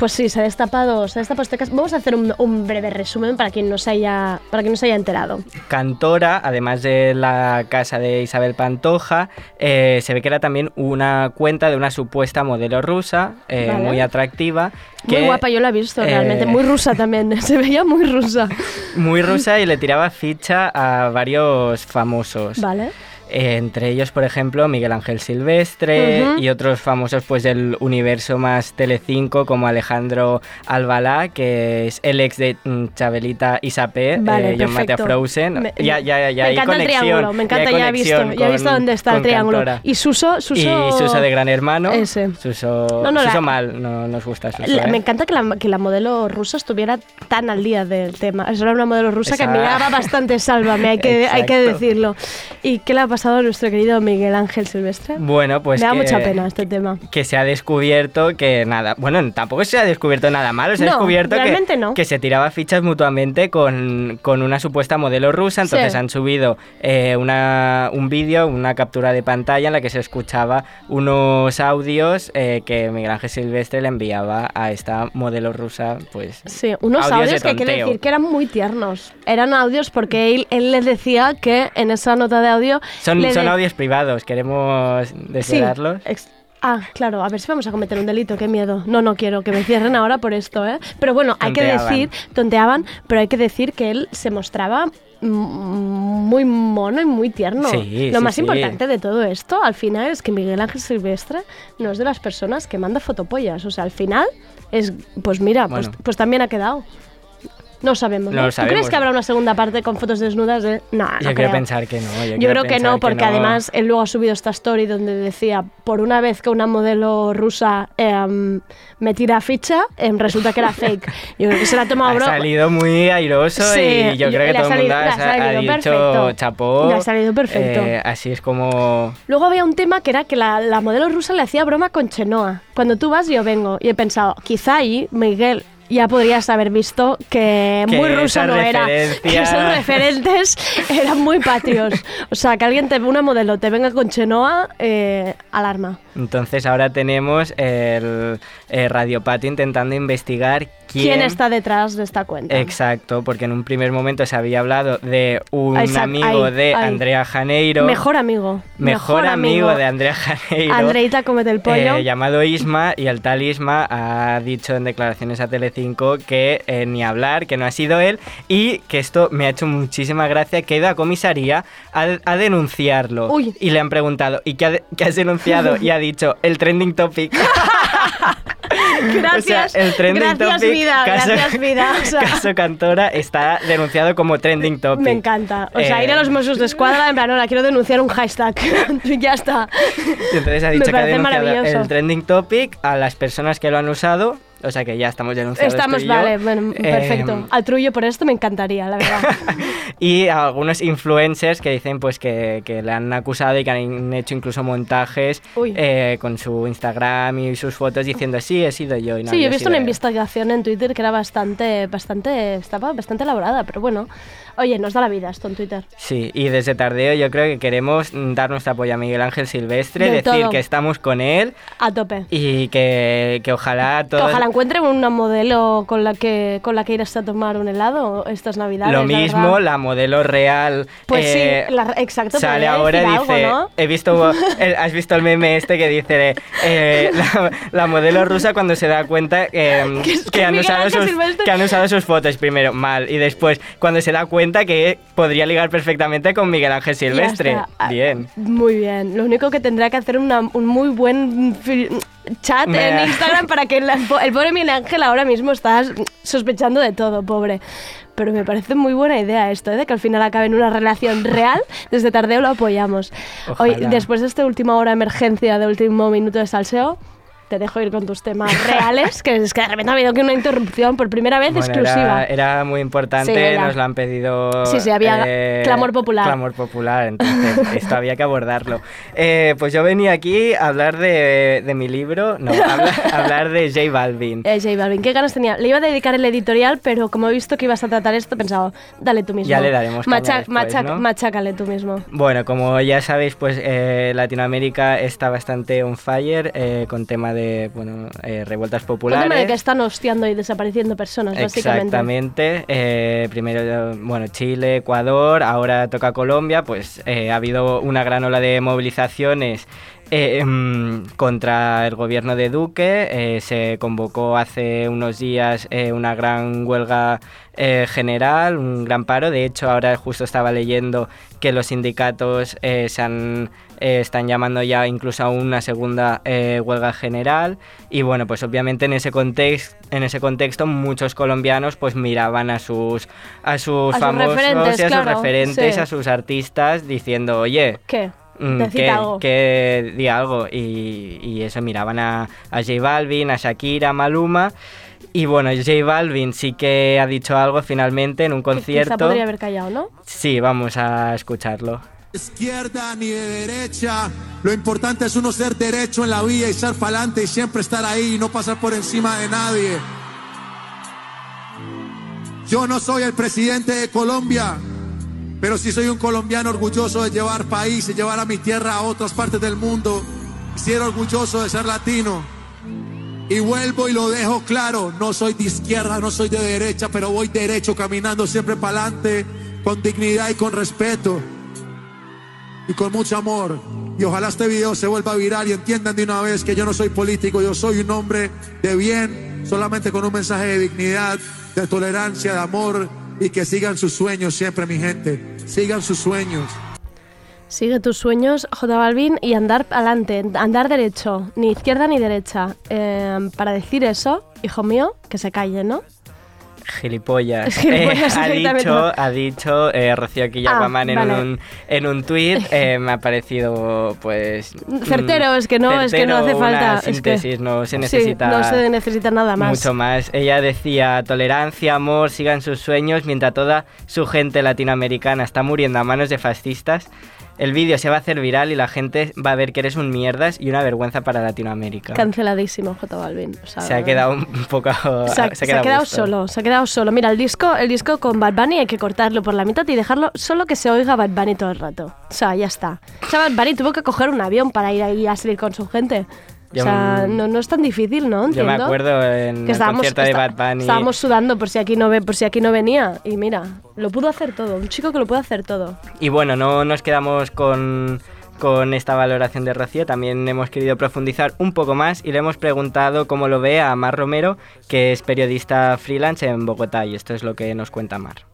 Pues sí, se ha destapado, se ha destapado este caso. Vamos a hacer un, un breve resumen para quien no se haya, para quien no se haya enterado. Cantora, además de la casa de Isabel Pantoja, eh, se ve que era también una cuenta de una supuesta modelo rusa, eh, Vale. muy atractiva. Muy guapa, yo la he visto eh, realmente. Muy rusa también, [laughs] se veía muy rusa. Muy rusa y le tiraba ficha a varios famosos. Vale. Eh, entre ellos, por ejemplo, Miguel Ángel Silvestre y otros famosos pues del universo más Telecinco como Alejandro Albalá, que es el ex de mm, Chabelita y Sapé, Vale, eh, John Matea. Frozen. Me- ya, ya, ya me hay encanta el conexión, triángulo, me encanta, ya he visto, ya he visto dónde está el triángulo. Cantora. Y Suso, Suso... Y Suso de Gran Hermano. Ese. Suso, No, no, Suso la- mal, no nos gusta Suso. La- ¿eh? Me encanta que la, que la modelo rusa estuviera tan al día del tema. Eso era una modelo rusa que Esa- miraba bastante sálvame, hay que, hay que decirlo. ¿Y qué le ha pasado nuestro querido Miguel Ángel Silvestre? Bueno, pues Me da que- mucha pena este tema. que se ha descubierto que nada, bueno, tampoco se ha descubierto nada malo, se ha No, descubierto que, realmente no. que se tiraba fichas mutuamente con, con una supuesta modelo rusa, entonces Sí. han subido eh, una, un vídeo, una captura de pantalla en la que se escuchaba unos audios eh, que Miguel Ángel Silvestre le enviaba a esta modelo rusa, pues... Sí, unos Audios que tonteo. decir que eran muy tiernos. Eran audios porque él, él les decía que en esa nota de audio... Son, son de- audios privados, queremos Sí, desvelarlos. ex- Ah, claro, a ver si vamos a cometer un delito, qué miedo. No, no quiero que me cierren ahora por esto, ¿eh? Pero bueno, hay que decir, tonteaban, pero hay que decir que él se mostraba muy mono y muy tierno. Sí, Lo sí, más sí. importante de todo esto, al final, es que Miguel Ángel Silvestre no es de las personas que manda fotopollas. O sea, al final es, pues mira, pues, pues también ha quedado. No sabemos. No ¿no? lo ¿Tú sabemos. crees que habrá una segunda parte con fotos desnudas? De... No, no Yo quiero creo. pensar que no. Yo, Yo quiero creo que no, porque además él luego ha subido esta story donde decía, por una vez que una modelo rusa em, me tira ficha, em, resulta que era fake. [laughs] Yo creo que se la ha tomado Ha bro. salido muy airoso Sí, y yo yo- creo que ha todo el mundo ha, ha ha dicho perfecto. chapó. Le ha salido perfecto. Eh, así es como... Luego había un tema que era que la, la modelo rusa le hacía broma con Chenoa. Cuando tú vas, yo vengo. Y he pensado, quizá ahí, Miguel, ya podrías haber visto que, Que muy ruso no era. Que esos referentes [laughs] eran muy patrios. O sea, que alguien, te, una modelo, te venga con Chenoa, eh, alarma. Entonces ahora tenemos el eh, Radio Patio intentando investigar quién... ¿Quién está detrás de esta cuenta? Exacto, porque en un primer momento se había hablado de un Exacto, amigo de. Andrea Janeiro. Mejor amigo. Mejor amigo de Andrea Janeiro. Andreita comete el pollo. eh, llamado Isma y el tal Isma ha dicho en declaraciones a Telecinco que eh, ni hablar, que no ha sido él y que esto me ha hecho muchísima gracia que ha ido a comisaría a, a denunciarlo Uy. y le han preguntado ¿y qué, ha qué has denunciado? [laughs] y ha dicho el trending topic. Gracias, [laughs] [laughs] o sea, el trending gracias topic vida, caso, gracias vida. O sea, caso Cantora está denunciado como trending topic. me encanta. O sea, Eh, ir a los Mossos de Escuadra, en plan, hola, quiero denunciar un hashtag. [laughs] ya está. Y entonces ha Me dicho que ha denunciado el trending topic a las personas que lo han usado. O sea que ya estamos denunciados. tú Estamos, vale, bueno, Eh, perfecto. Al trullo por esto me encantaría, la verdad. [laughs] y algunos influencers que dicen pues que, que le han acusado y que han hecho incluso montajes eh, con su Instagram y sus fotos diciendo sí, he sido yo. Y no sí, yo he visto una él". investigación en Twitter que era bastante, bastante, estaba bastante elaborada, pero bueno. Oye, nos da la vida esto en Twitter. Sí, y desde Tardeo yo creo que queremos dar nuestro apoyo a Miguel Ángel Silvestre, Del decir todo. que estamos con él A tope. y que, que ojalá Que todos... ojalá encuentre una modelo con la que con la que irás a tomar un helado estas navidades. Lo la mismo, verdad. la modelo real. Pues eh, sí, la- exacto. Sale ahora y dice, algo, ¿no? he visto, [laughs] el- has visto el meme este que dice eh, la, la modelo rusa cuando se da cuenta eh, [laughs] Que que, que han usado sus, que han usado sus fotos primero mal y después cuando se da cuenta que podría ligar perfectamente con Miguel Ángel Silvestre. Ah, Bien. Muy bien. Lo único que tendrá que hacer una- un muy buen chat en [laughs] Instagram para que la- el pobre Miguel Ángel ahora mismo está sospechando de todo, pobre. Pero me parece muy buena idea esto, ¿eh? de que al final acabe en una relación [laughs] real. Desde Tardeo lo apoyamos. Hoy, después de esta última hora de emergencia, de último minuto de salseo, te dejo ir con tus temas reales, que es que de repente ha habido aquí una interrupción por primera vez Bueno, exclusiva. Era, era muy importante, Sí, era. nos lo han pedido. Sí, sí, había clamor popular. Clamor popular, entonces [laughs] esto había que abordarlo. Eh, pues yo venía aquí a hablar de, de mi libro, no, a hablar, [laughs] hablar de J Balvin. Eh, J Balvin, qué ganas tenía. Le iba a dedicar el editorial, pero como he visto que ibas a tratar esto, he pensado, dale tú mismo. Ya le daremos Macha- después, macha- ¿no? Machácale tú mismo. Bueno, como ya sabéis, pues eh, Latinoamérica está bastante on fire eh, con tema de bueno, eh, revueltas Un populares. tema de que están hostiando y desapareciendo personas, básicamente. Exactamente. Eh, primero, bueno, Chile, Ecuador, ahora toca Colombia. Pues eh, ha habido una gran ola de movilizaciones eh, mm, contra el gobierno de Duque. Eh, se convocó hace unos días eh, una gran huelga eh, general, un gran paro. De hecho, ahora justo estaba leyendo que los sindicatos se han, están llamando ya incluso a una segunda huelga general. Y bueno, pues obviamente en ese contexto, en ese contexto muchos colombianos pues miraban a sus a sus A sus famosos referentes, y a sus referentes, sí. a sus artistas diciendo, oye, ¿Qué? Mm, que, algo. que di algo. Y, y eso, miraban a, a J Balvin, a Shakira, a Maluma. Y bueno, J Balvin sí que ha dicho algo finalmente en un Que Quizá concierto. podría haber callado, ¿no? Sí, vamos a escucharlo. izquierda ni de derecha. Lo importante es uno ser derecho en la vida y ser pa'lante y siempre estar ahí y no pasar por encima de nadie. Yo no soy el presidente de Colombia, pero sí soy un colombiano orgulloso de llevar país y llevar a mi tierra a otras partes del mundo. Sí era orgulloso de ser latino. Y vuelvo y lo dejo claro, no soy de izquierda, no soy de derecha, pero voy derecho, caminando siempre para adelante, con dignidad y con respeto y con mucho amor. Y ojalá este video se vuelva viral y entiendan de una vez que yo no soy político, yo soy un hombre de bien, solamente con un mensaje de dignidad, de tolerancia, de amor y que sigan sus sueños siempre, mi gente. Sigan sus sueños. Sigue tus sueños, J Balvin, y andar adelante, andar derecho, ni izquierda ni derecha. Eh, para decir eso, hijo mío, que se calle, ¿no? Gilipollas. [laughs] Gilipollas, Eh, [laughs] ha dicho, ha dicho eh, Rocío Quillaguamán Ah, en, vale. un, en un tuit. [laughs] eh, me ha parecido, pues. Certero, mm, es que no, es que no hace certero, falta. Una es que- síntesis, no se Sí, necesita. no se necesita nada más. Mucho más. Ella decía tolerancia, amor, sigan sus sueños, mientras toda su gente latinoamericana está muriendo a manos de fascistas. El vídeo se va a hacer viral y la gente va a ver que eres un mierdas y una vergüenza para Latinoamérica. Canceladísimo, J Balvin. o sea, se ha quedado [laughs] un poco. [laughs] Se ha, se ha quedado solo, se ha quedado solo. Mira, el disco, el disco con Bad Bunny hay que cortarlo por la mitad y dejarlo solo que se oiga Bad Bunny todo el rato. O sea, ya está. O sea, Bad Bunny tuvo que coger un avión para ir ahí a salir con su gente. Yo, o sea, no, no es tan difícil, ¿no? Yo me acuerdo en que el concierto de Bad Bunny. estábamos sudando por si aquí no ve, por si aquí no venía y mira, lo pudo hacer todo, un chico que lo puede hacer todo. Y bueno, no nos quedamos con, con esta valoración de Rocío, también hemos querido profundizar un poco más y le hemos preguntado cómo lo ve a Mar Romero, que es periodista freelance en Bogotá, y esto es lo que nos cuenta Mar.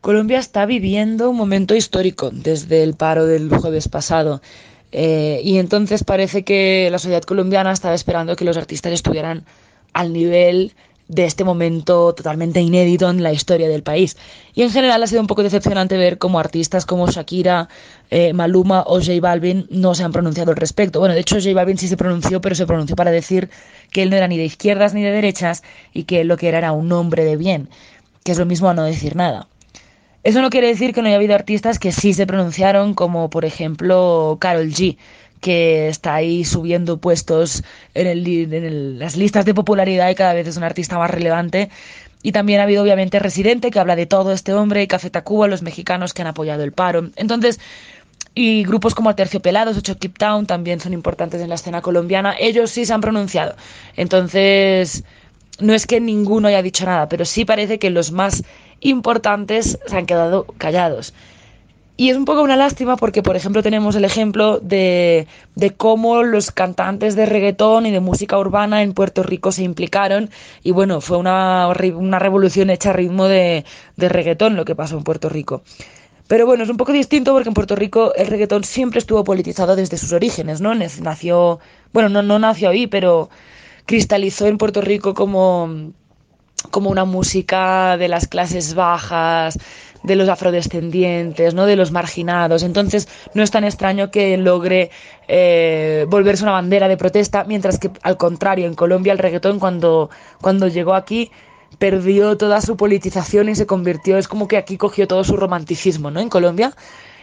Colombia está viviendo un momento histórico desde el paro del jueves pasado. Eh, y entonces parece que la sociedad colombiana estaba esperando que los artistas estuvieran al nivel de este momento totalmente inédito en la historia del país. Y en general ha sido un poco decepcionante ver cómo artistas como Shakira, eh, Maluma o J Balvin no se han pronunciado al respecto. Bueno, de hecho J Balvin sí se pronunció, pero se pronunció para decir que él no era ni de izquierdas ni de derechas y que lo que era era un hombre de bien, que es lo mismo a no decir nada. Eso no quiere decir que no haya habido artistas que sí se pronunciaron, como por ejemplo Carol G, que está ahí subiendo puestos en, las listas de popularidad y cada vez es un artista más relevante. Y también ha habido obviamente Residente, que habla de todo este hombre, y Café Tacuba, los mexicanos que han apoyado el paro. Entonces, y grupos como Terciopelados o Keep Town también son importantes en la escena colombiana. Ellos sí se han pronunciado. Entonces, no es que ninguno haya dicho nada, pero sí parece que los más importantes se han quedado callados. Y es un poco una lástima porque, por ejemplo, tenemos el ejemplo de, de cómo los cantantes de reggaetón y de música urbana en Puerto Rico se implicaron. Y bueno, fue una, una revolución hecha a ritmo de, de reggaetón lo que pasó en Puerto Rico. Pero bueno, es un poco distinto porque en Puerto Rico el reggaetón siempre estuvo politizado desde sus orígenes, ¿no? Nació, bueno, no, no nació ahí, pero cristalizó en Puerto Rico como, como una música de las clases bajas, de los afrodescendientes, ¿no? de los marginados. Entonces no es tan extraño que logre eh, volverse una bandera de protesta, mientras que al contrario, en Colombia el reggaetón cuando, cuando llegó aquí perdió toda su politización y se convirtió, es como que aquí cogió todo su romanticismo, ¿no? En Colombia.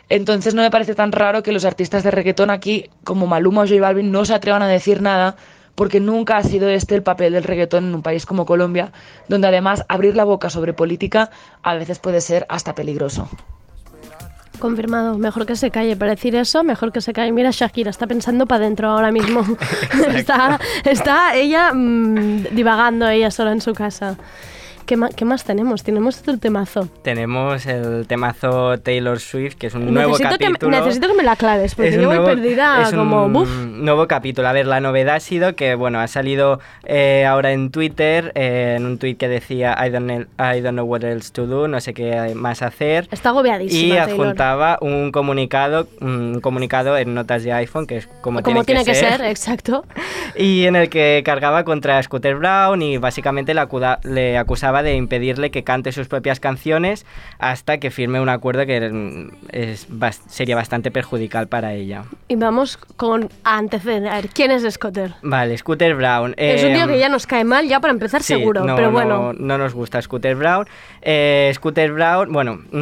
Entonces no me parece tan raro que los artistas de reggaetón aquí, como Maluma o J Balvin, no se atrevan a decir nada, porque nunca ha sido este el papel del reggaetón en un país como Colombia, donde además abrir la boca sobre política a veces puede ser hasta peligroso. Confirmado, mejor que se calle. Para decir eso, mejor que se calle. Mira, Shakira está pensando para adentro ahora mismo. [laughs] está, está ella mm, divagando ella sola en su casa. ¿Qué, más tenemos? Tenemos otro temazo. Tenemos el temazo Taylor Swift, que es un nuevo que, capítulo. necesito que me la aclares, porque yo voy nuevo- perdida es un como... buf. nuevo capítulo. A ver, la novedad ha sido que, bueno, ha salido eh, ahora en Twitter, eh, en un tweet que decía I don't, know, I don't know what else to do, no sé qué más hacer. Está agobiadísima, Y Taylor. adjuntaba un comunicado, un comunicado en notas de iPhone, que es como, Como tiene que ser, ser exacto. [laughs] y en el que cargaba contra Scooter Brown y básicamente le, acuda- le acusaba de impedirle que cante sus propias canciones hasta que firme un acuerdo que mm, es sería bastante perjudicial para ella. Y vamos con antecedentes. A ver, ¿quién es Scotter? Vale, Scooter Brown. es un tío em, que ya nos cae mal, ya para empezar Sí, seguro, no, pero no- bueno. No, nos gusta Scooter Brown. Eh, Scooter Brown, bueno, mm,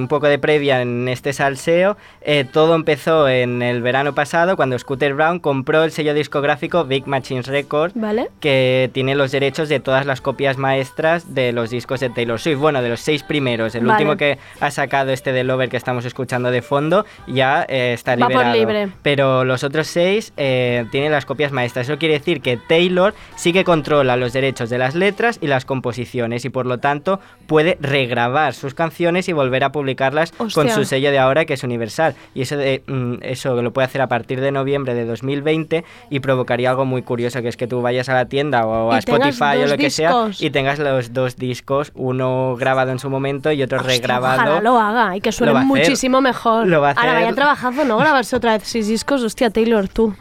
un poco de previa en este salseo. Eh, todo empezó en el verano pasado cuando Scooter Brown compró el sello discográfico Big Machines Records, ¿Vale? que tiene los derechos de todas las copias maestras de los discos de Taylor Swift. Bueno, de los seis primeros. El Vale. último que ha sacado este de Lover que estamos escuchando de fondo ya eh, está Va por liberado. libre. Pero los otros seis eh, tienen las copias maestras. Eso quiere decir que Taylor sí que controla los derechos de las letras y las composiciones y por lo tanto puede regrabar sus canciones y volver a publicarlas con su sello de ahora que es Universal. Y eso, de, mm, eso lo puede hacer a partir de noviembre de 2020 y provocaría algo muy curioso que es que tú vayas a la tienda o a Y Spotify o lo que sea y tengas los dos discos, uno grabado en su momento y otro regrabado. Ojalá lo haga y que suene muchísimo mejor. Lo va a Ahora vaya trabajazo, ¿no? [laughs] Grabarse otra vez seis discos. Hostia, Taylor, tú.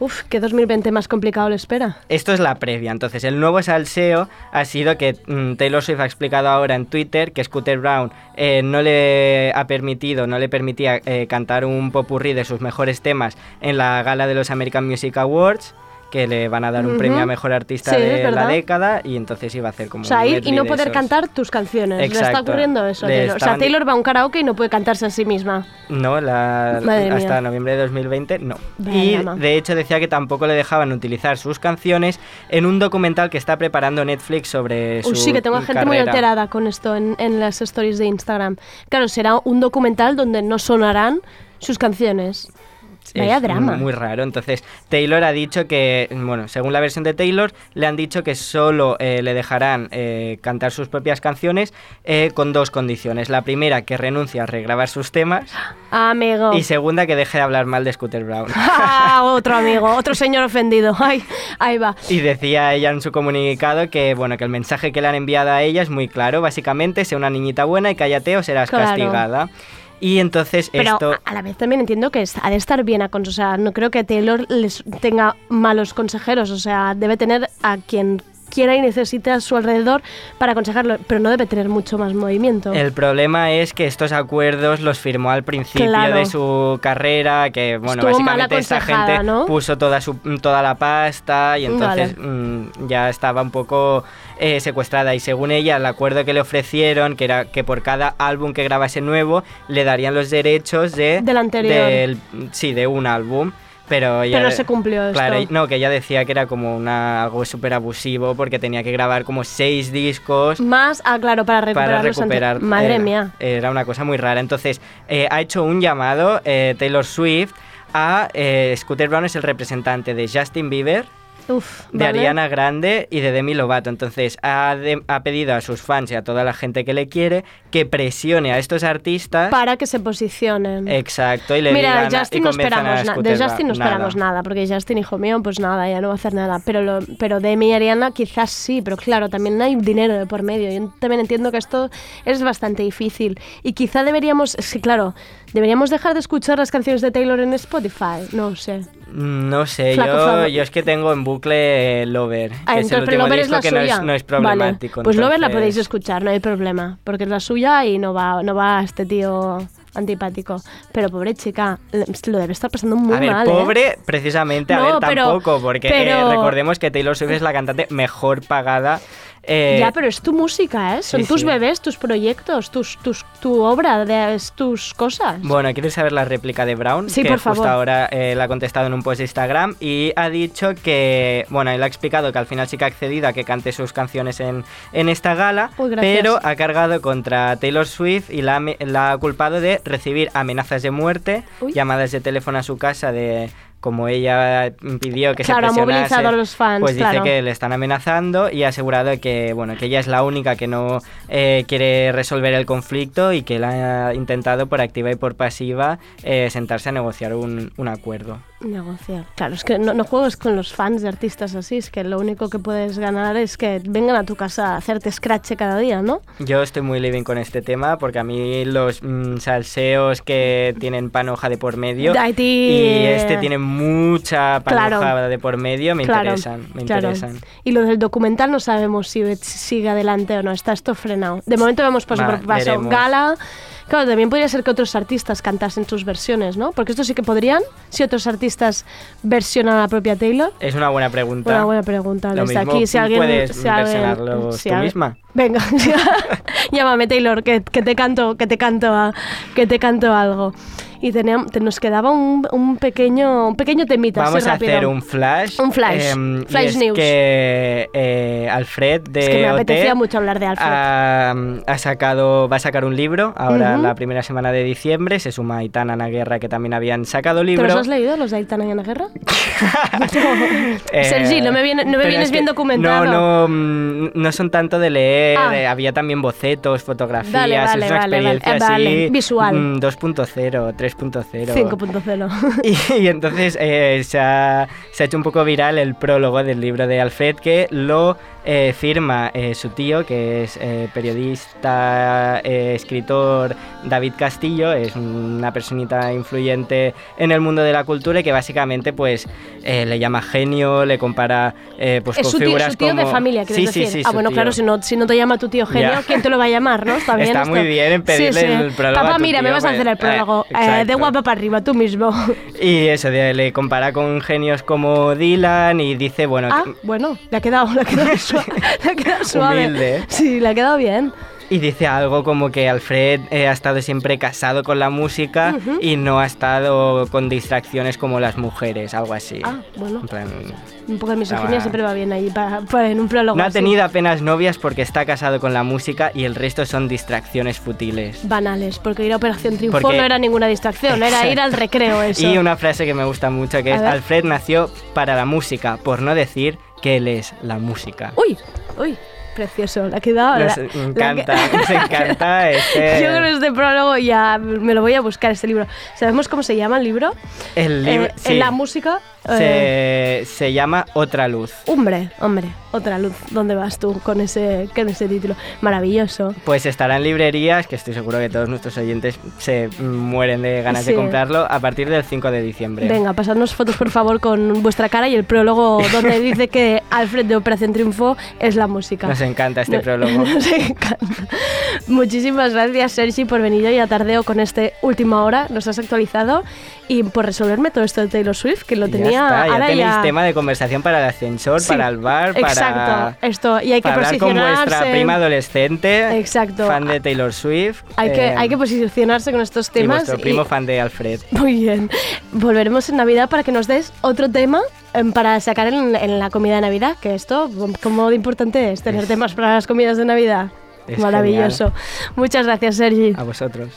Uf, qué 2020 más complicado le espera. Esto es la previa. Entonces, el nuevo salseo ha sido que mm, Taylor Swift ha explicado ahora en Twitter que Scooter Brown eh, no le ha permitido, no le permitía eh, cantar un popurrí de sus mejores temas en la gala de los American Music Awards que le van a dar un premio a mejor artista Sí, de la década y entonces iba a hacer como O sea, un ir y no de poder cantar tus canciones. Le está Exacto. ocurriendo eso. Taylor. O sea, Taylor va a un karaoke y no puede cantarse a sí misma. No, la- hasta noviembre de 2020 no. Vaya y de hecho decía que tampoco le dejaban utilizar sus canciones en un documental que está preparando Netflix sobre su Uy, sí, que tengo gente muy alterada con esto en, en las stories de Instagram. Claro, será un documental donde no sonarán sus canciones. Vaya es drama. Muy raro. Entonces, Taylor ha dicho que, bueno, según la versión de Taylor, le han dicho que solo eh, le dejarán eh, cantar sus propias canciones eh, con dos condiciones. La primera, que renuncie a regrabar sus temas. [gasps] Amigo. Y segunda, que deje de hablar mal de Scooter Brown. [laughs] Ah, otro amigo, otro señor ofendido. [laughs] Ay, ahí va. Y decía ella en su comunicado que, bueno, que el mensaje que le han enviado a ella es muy claro. Básicamente, sea una niñita buena y cállate o serás Claro. castigada. Y entonces Pero esto... a- la vez también entiendo que ha de estar bien aconsejado. O sea, no creo que Taylor les tenga malos consejeros. O sea, debe tener a quien quiera y necesite a su alrededor para aconsejarlo. Pero no debe tener mucho más movimiento. El problema es que estos acuerdos los firmó al principio Claro. de su carrera, que bueno, Estuvo básicamente esta gente ¿no? puso toda su toda la pasta y entonces Vale. mm, ya estaba un poco eh, secuestrada y según ella el acuerdo que le ofrecieron que era que por cada álbum que grabase nuevo le darían los derechos de Del anterior. del- sí, de un álbum. Pero, no se cumplió Claro, esto. no, que ella decía que era como una, algo súper abusivo porque tenía que grabar como seis discos Más, ah, claro, para recuperar, para ante- recuperar. Madre era, mía. Era una cosa muy rara. Entonces, eh, ha hecho un llamado, eh, Taylor Swift, a eh, Scooter Brown es el representante de Justin Bieber Uf, de vale. Ariana Grande y de Demi Lovato. Entonces ha, de- ha pedido a sus fans y a toda la gente que le quiere que presione a estos artistas. Para que se posicionen. Exacto, y le Mira, digan de y Justin no a esperamos nada. Scooter De Justin no esperamos nada. porque Justin, hijo mío, pues nada, ya no va a hacer nada. Pero, lo, pero Demi y Ariana quizás sí, pero claro, también hay dinero de por medio. Yo también entiendo que esto es bastante difícil. Y quizá deberíamos, sí, claro, deberíamos dejar de escuchar las canciones de Taylor en Spotify. No sé. No sé, yo, yo es que tengo en bucle eh, Lover, que Ah, es el entonces, pero último Lover es disco la que no suya. es, no es Vale, problemático. Pues Lover la entonces- podéis escuchar, no hay problema. Porque es la suya y no va, no va a este tío antipático. Pero pobre chica, lo debe estar pasando muy A ver, mal. ¿eh? pobre, precisamente, a No, ver, pero- tampoco, porque eh, pero- recordemos que Taylor Swift es la cantante mejor pagada. Eh, ya, pero es tu música, ¿eh? Son sí, tus sí. bebés, tus proyectos, tus, tus, tu obra, de, es tus cosas. Bueno, ¿quieres saber la réplica de Brown? Sí, que por justo favor. ahora eh, la ha contestado en un post de Instagram y ha dicho que, bueno, él ha explicado que al final sí que ha accedido a que cante sus canciones en, en esta gala, pero ha cargado contra Taylor Swift y la ha culpado de recibir amenazas de muerte, llamadas de teléfono a su casa de como ella pidió que Claro, se presionase, movilizado a los fans, pues dice claro. que le están amenazando y ha asegurado que bueno que ella es la única que no eh, quiere resolver el conflicto y que él ha intentado por activa y por pasiva eh, sentarse a negociar un, un acuerdo. Negociar. Claro, es que no, no juegues con los fans de artistas así, es que lo único que puedes ganar es que vengan a tu casa a hacerte scratch cada día, ¿no? Yo estoy muy living con este tema porque a mí los mm, salseos que tienen panoja de por medio y este tiene mucha panoja Claro. de por medio me Claro, interesan, me claro. interesan. Y lo del documental no sabemos si sigue adelante o no, está esto frenado. De momento vemos paso Va, por paso. veremos. Gala. Claro, también podría ser que otros artistas cantasen sus versiones, ¿no? Porque esto sí que podrían, si otros artistas versionan a la propia Taylor. Es una buena pregunta. Una buena pregunta. Lo Desde mismo aquí, si alguien. puedes si versionarlo si tú alguien- misma. Venga, [laughs] llámame Taylor, que, que te canto, que te canto, a- que te canto algo. Y teníamos, te- nos quedaba un, un pequeño, un pequeño temita. Vamos a rápido. hacer un flash. Un flash. y Flash es news. que eh, Alfred de Es que me OT apetecía mucho hablar de Alfred. Ha, ha sacado, va a sacar un libro ahora Ujú. la primera semana de diciembre. Se suma Aitana Ana Guerra que también habían sacado ¿Te libro. los has leído, los de Aitana y Ana Guerra? Eh, [laughs] [laughs] Sergi, no me, viene- no me pero vienes es que bien documentado. No, no, mm, no son tanto de leer, Ah. eh, había también bocetos, fotografías, Vale, vale, es una vale, experiencia Eh, vale, así visual. mm, 2.0, 3.0. 5.0. [laughs] Y, y entonces eh, se, ha, se ha hecho un poco viral el prólogo del libro de Alfred que lo eh, firma eh, su tío, que es eh, periodista, eh, escritor David Castillo, es una personita influyente en el mundo de la cultura y que básicamente pues eh, le llama genio, le compara eh, pues es con su tío, figuras su tío de como- familia, quieres sí, sí, decir. sí, ah, su bueno, tío. claro, si no, si no te llama tu tío genio, Ya. ¿quién te lo va a llamar, no? [laughs] Está bien Está muy bien en pedirle el prólogo Papá, a tu mira, me tío, vas a hacer el prólogo. De guapa para arriba, tú mismo. [laughs] Y eso, de- le compara con genios como Dylan y dice, bueno, ah, bueno, le ha quedado, le ha quedado, [laughs] [laughs] le suave. Humilde, ¿eh? Sí, le ha quedado bien. Y dice algo como que Alfred eh, ha estado siempre casado con la música y no ha estado con distracciones como las mujeres, algo así. Ah, bueno. En plan, Un poco de misoginia Estaba- siempre va bien ahí para, para en un prólogo. no ha tenido apenas novias porque está casado con la música y el resto son distracciones futiles. Banales, porque ir a Operación Triunfo Porque- no era ninguna distracción, era ir al recreo [laughs] eso. Y una frase que me gusta mucho que A es ver. Alfred nació para la música, por no decir que él es la música. Uy, uy, precioso, le ha quedado... Nos la- la- encanta, [laughs] nos encanta este... [laughs] Yo con este prólogo ya me lo voy a buscar, este libro. ¿Sabemos cómo se llama el libro? El libro, Eh, sí. En la música... eh, se, se llama Otra Luz. Hombre, hombre, otra luz. ¿Dónde vas tú con ese, con ese título? Maravilloso. Pues estará en librerías, que estoy seguro que todos nuestros oyentes se mueren de ganas de comprarlo, a partir del 5 de diciembre. Venga, pasadnos fotos por favor con vuestra cara y el prólogo [laughs] donde dice que Alfred de Operación Triunfo es la música. Nos encanta este No- prólogo. [laughs] Nos encanta. Muchísimas gracias, Sergi, por venir hoy a tardeo con este última hora. Nos has actualizado y por resolverme todo esto de Taylor Swift, que lo tenía. Ya está, ya ahora tenéis ya- tema de conversación para el ascensor, Sí, para el bar, para, Exacto, esto. Y hay que para hablar con vuestra prima adolescente, Exacto. fan de Taylor Swift. Hay, que, eh, hay que posicionarse con estos y temas. vuestro primo fan de Alfred. Muy bien. Volveremos en Navidad para que nos des otro tema em, para sacar en, en la comida de Navidad, que esto, como de importante es tener temas para las comidas de Navidad. Maravilloso. Muchas gracias, Sergi. A vosotros.